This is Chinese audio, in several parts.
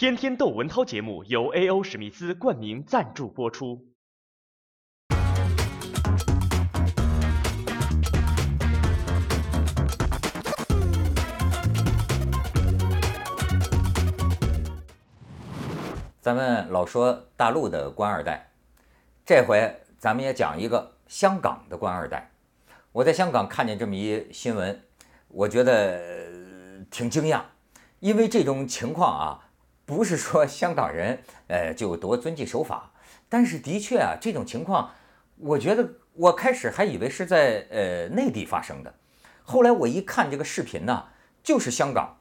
天天窦文涛节目由 A.O. 史密斯冠名赞助播出。咱们老说大陆的官二代，这回咱们也讲一个香港的官二代。我在香港看见这么一新闻，我觉得挺惊讶，因为这种情况啊，不是说香港人 呃就多遵纪守法，但是的确啊，这种情况，我觉得我开始还以为是在呃内地发生的，后来我一看这个视频呢，就是香港，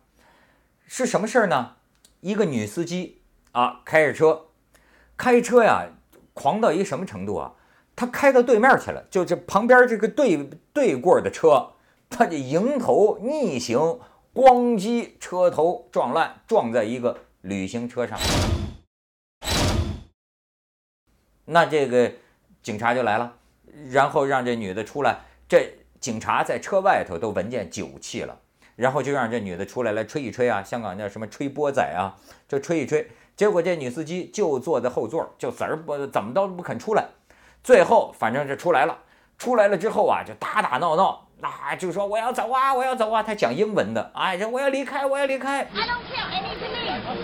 是什么事儿呢？一个女司机。啊，开着车，开车呀，狂到一个什么程度啊？他开到对面去了，就这旁边这个对对过的车，他就迎头逆行，咣叽，车头撞烂，撞在一个旅行车上。那这个警察就来了，然后让这女的出来。这警察在车外头都闻见酒气了，然后就让这女的出来来吹一吹啊，香港叫什么吹波仔啊，就吹一吹。结果这女司机就坐在后座，就死儿不怎么都不肯出来。最后反正是出来了，出来了之后啊，就打打闹闹，啊，就说我要走啊，我要走啊。他讲英文的，哎，这我要离开，我要离开。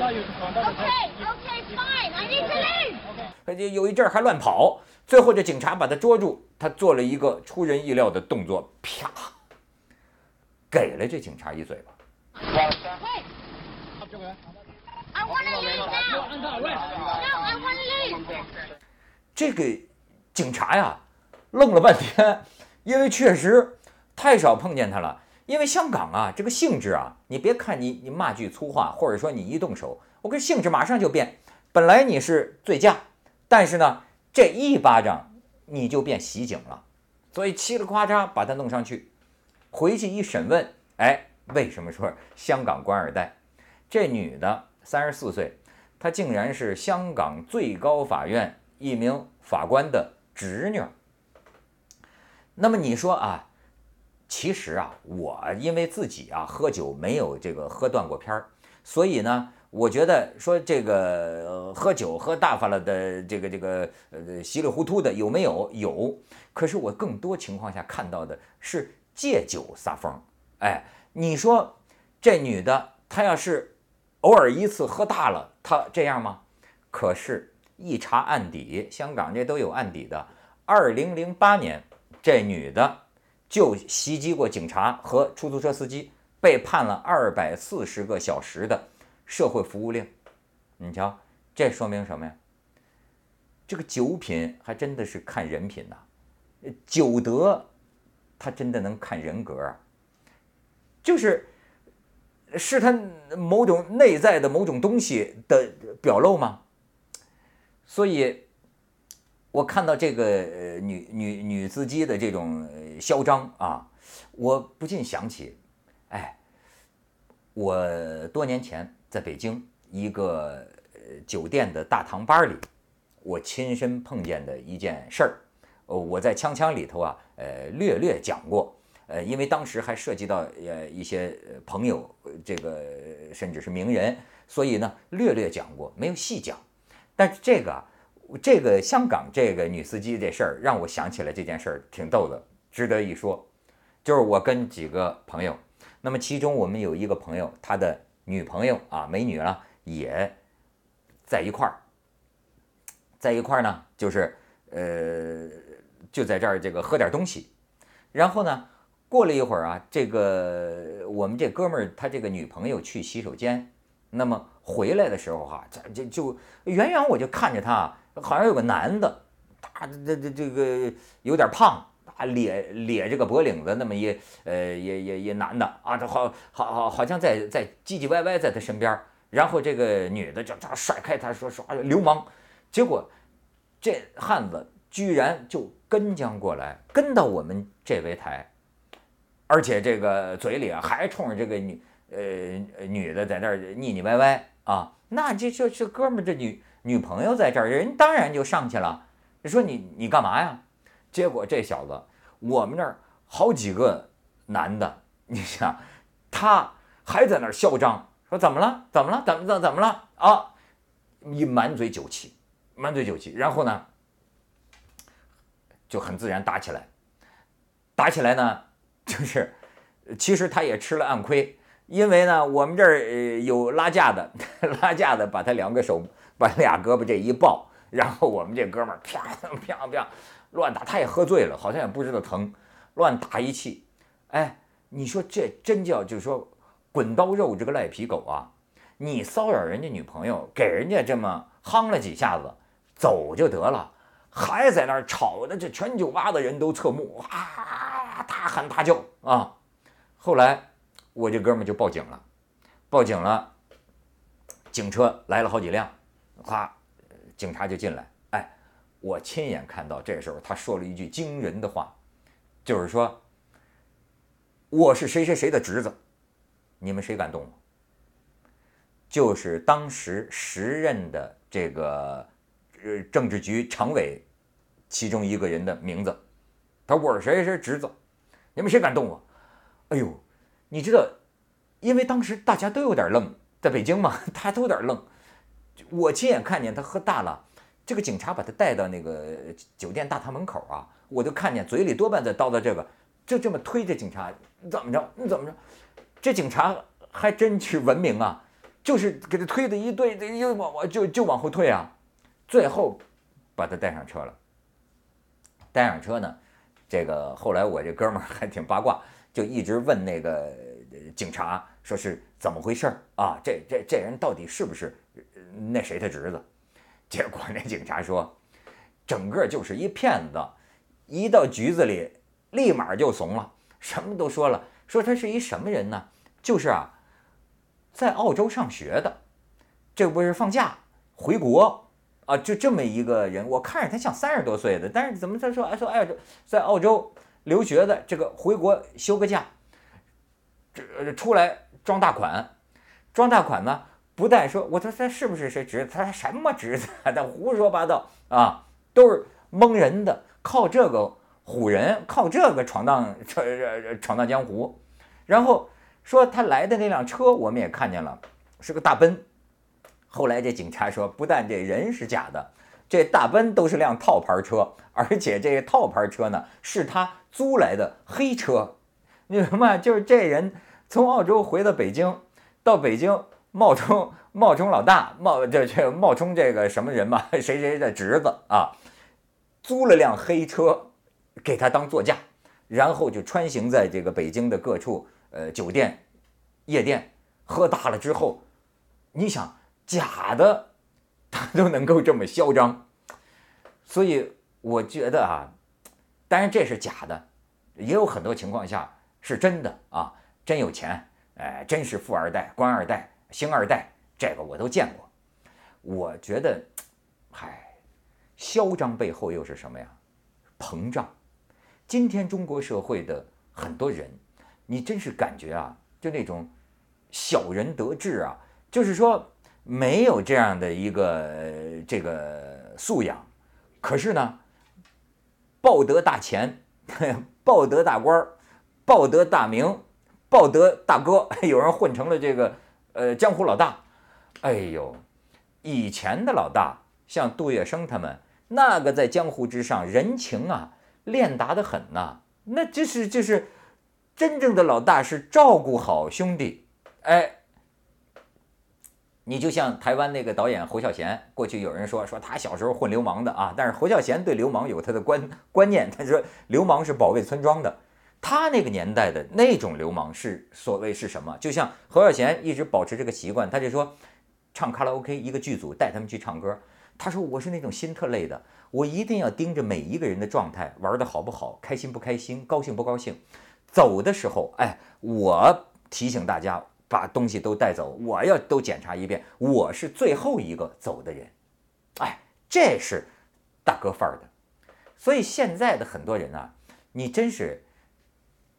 I need to leave. Okay, okay, fine, I need to leave. 有一阵还乱跑，最后这警察把他捉住，他做了一个出人意料的动作，啪，给了这警察一嘴巴。这个警察呀，愣了半天，因为确实太少碰见他了。因为香港啊，这个性质啊，你别看你你骂句粗话，或者说你一动手，我跟性质马上就变。本来你是醉驾，但是呢，这一巴掌你就变袭警了。所以嘁哩夸嚓把他弄上去，回去一审问，哎，为什么说香港官二代？这女的。三十四岁，她竟然是香港最高法院一名法官的侄女。那么你说啊，其实啊，我因为自己啊喝酒没有这个喝断过片儿，所以呢，我觉得说这个喝酒喝大发了的这个这个呃稀里糊涂的有没有？有。可是我更多情况下看到的是借酒撒疯。哎，你说这女的她要是。偶尔一次喝大了，她这样吗？可是，一查案底，香港这都有案底的。二零零八年，这女的就袭击过警察和出租车司机，被判了二百四十个小时的社会服务令。你瞧，这说明什么呀？这个酒品还真的是看人品呐，酒德，他真的能看人格，就是。是他某种内在的某种东西的表露吗？所以，我看到这个呃女女女司机的这种嚣张啊，我不禁想起，哎，我多年前在北京一个呃酒店的大堂班里，我亲身碰见的一件事儿，呃，我在锵锵里头啊，呃，略略讲过。呃，因为当时还涉及到呃一些朋友，这个甚至是名人，所以呢略略讲过，没有细讲。但是这个这个香港这个女司机这事儿，让我想起来这件事儿挺逗的，值得一说。就是我跟几个朋友，那么其中我们有一个朋友，他的女朋友啊，美女了，也在一块儿，在一块儿呢，就是呃就在这儿这个喝点东西，然后呢。过了一会儿啊，这个我们这哥们儿他这个女朋友去洗手间，那么回来的时候哈，这这就远远我就看着他，好像有个男的，他这这这个有点胖啊，咧咧这个脖领子，那么一呃也也也男的啊，这好好好好像在在唧唧歪歪在他身边，然后这个女的就这甩开他说说流氓，结果这汉子居然就跟将过来，跟到我们这围台。而且这个嘴里，还冲着这个女呃女的在那儿腻腻歪歪啊，那这这这哥们这女女朋友在这儿，人当然就上去了。说你你干嘛呀？结果这小子，我们那儿好几个男的，你想，他还在那儿嚣张，说怎么了？怎么了？怎么怎怎么了？啊，一满嘴酒气，满嘴酒气，然后呢，就很自然打起来。打起来呢，就是其实他也吃了暗亏，因为呢，我们这儿有拉架的，拉架的把他两个手，把俩胳膊这一抱，然后我们这哥们儿啪啪啪乱打，他也喝醉了，好像也不知道疼，乱打一气。哎，你说这真叫就是说滚刀肉这个赖皮狗啊！你骚扰人家女朋友，给人家这么夯了几下子，走就得了。还在那儿吵的，这全酒吧的人都侧目，啊，大喊大叫啊！后来我这哥们就报警了，报警了，警车来了好几辆，哗，警察就进来。哎，我亲眼看到，这时候他说了一句惊人的话，就是说：“我是谁谁谁的侄子，你们谁敢动我？”就是当时时任的这个呃政治局常委。其中一个人的名字，他说我是谁谁侄子，你们谁敢动我？哎呦，你知道，因为当时大家都有点愣，在北京嘛，大家都有点愣。我亲眼看见他喝大了，这个警察把他带到那个酒店大堂门口啊，我就看见嘴里多半在叨叨这个，就这么推着警察，你怎么着？你怎么着？这警察还真是文明啊，就是给他推的一对，又往往就就往后退啊，最后把他带上车了。带上车呢，这个后来我这哥们儿还挺八卦，就一直问那个警察，说是怎么回事儿啊？这这这人到底是不是那谁他侄子？结果那警察说，整个就是一骗子，一到局子里立马就怂了，什么都说了，说他是一什么人呢？就是啊，在澳洲上学的，这不是放假回国。啊，就这么一个人，我看着他像三十多岁的，但是怎么他说哎说哎在澳洲留学的这个回国休个假，这出来装大款，装大款呢？不但说我说他是不是谁侄子？他什么侄子？他胡说八道啊，都是蒙人的，靠这个唬人，靠这个闯荡闯闯荡江湖。然后说他来的那辆车，我们也看见了，是个大奔。后来这警察说，不但这人是假的，这大奔都是辆套牌车，而且这套牌车呢是他租来的黑车。你明白？就是这人从澳洲回到北京，到北京冒充冒充老大，冒这这冒充这个什么人嘛？谁谁的侄子啊？租了辆黑车给他当座驾，然后就穿行在这个北京的各处呃酒店、夜店，喝大了之后，你想。假的，他都能够这么嚣张，所以我觉得啊，当然这是假的，也有很多情况下是真的啊，真有钱，哎，真是富二代、官二代、星二代，这个我都见过。我觉得，嗨，嚣张背后又是什么呀？膨胀。今天中国社会的很多人，你真是感觉啊，就那种小人得志啊，就是说。没有这样的一个这个素养，可是呢，抱得大钱，抱得大官儿，抱得大名，抱得大哥，有人混成了这个呃江湖老大。哎呦，以前的老大像杜月笙他们，那个在江湖之上人情啊练达的很呐，那这是就是真正的老大是照顾好兄弟，哎。你就像台湾那个导演侯孝贤，过去有人说说他小时候混流氓的啊，但是侯孝贤对流氓有他的观观念，他说流氓是保卫村庄的，他那个年代的那种流氓是所谓是什么？就像侯孝贤一直保持这个习惯，他就说唱卡拉 OK，一个剧组带他们去唱歌，他说我是那种心特累的，我一定要盯着每一个人的状态，玩的好不好，开心不开心，高兴不高兴，走的时候，哎，我提醒大家。把东西都带走，我要都检查一遍。我是最后一个走的人，哎，这是大哥范儿的。所以现在的很多人啊，你真是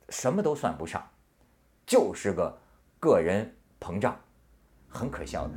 什么都算不上，就是个个人膨胀，很可笑的。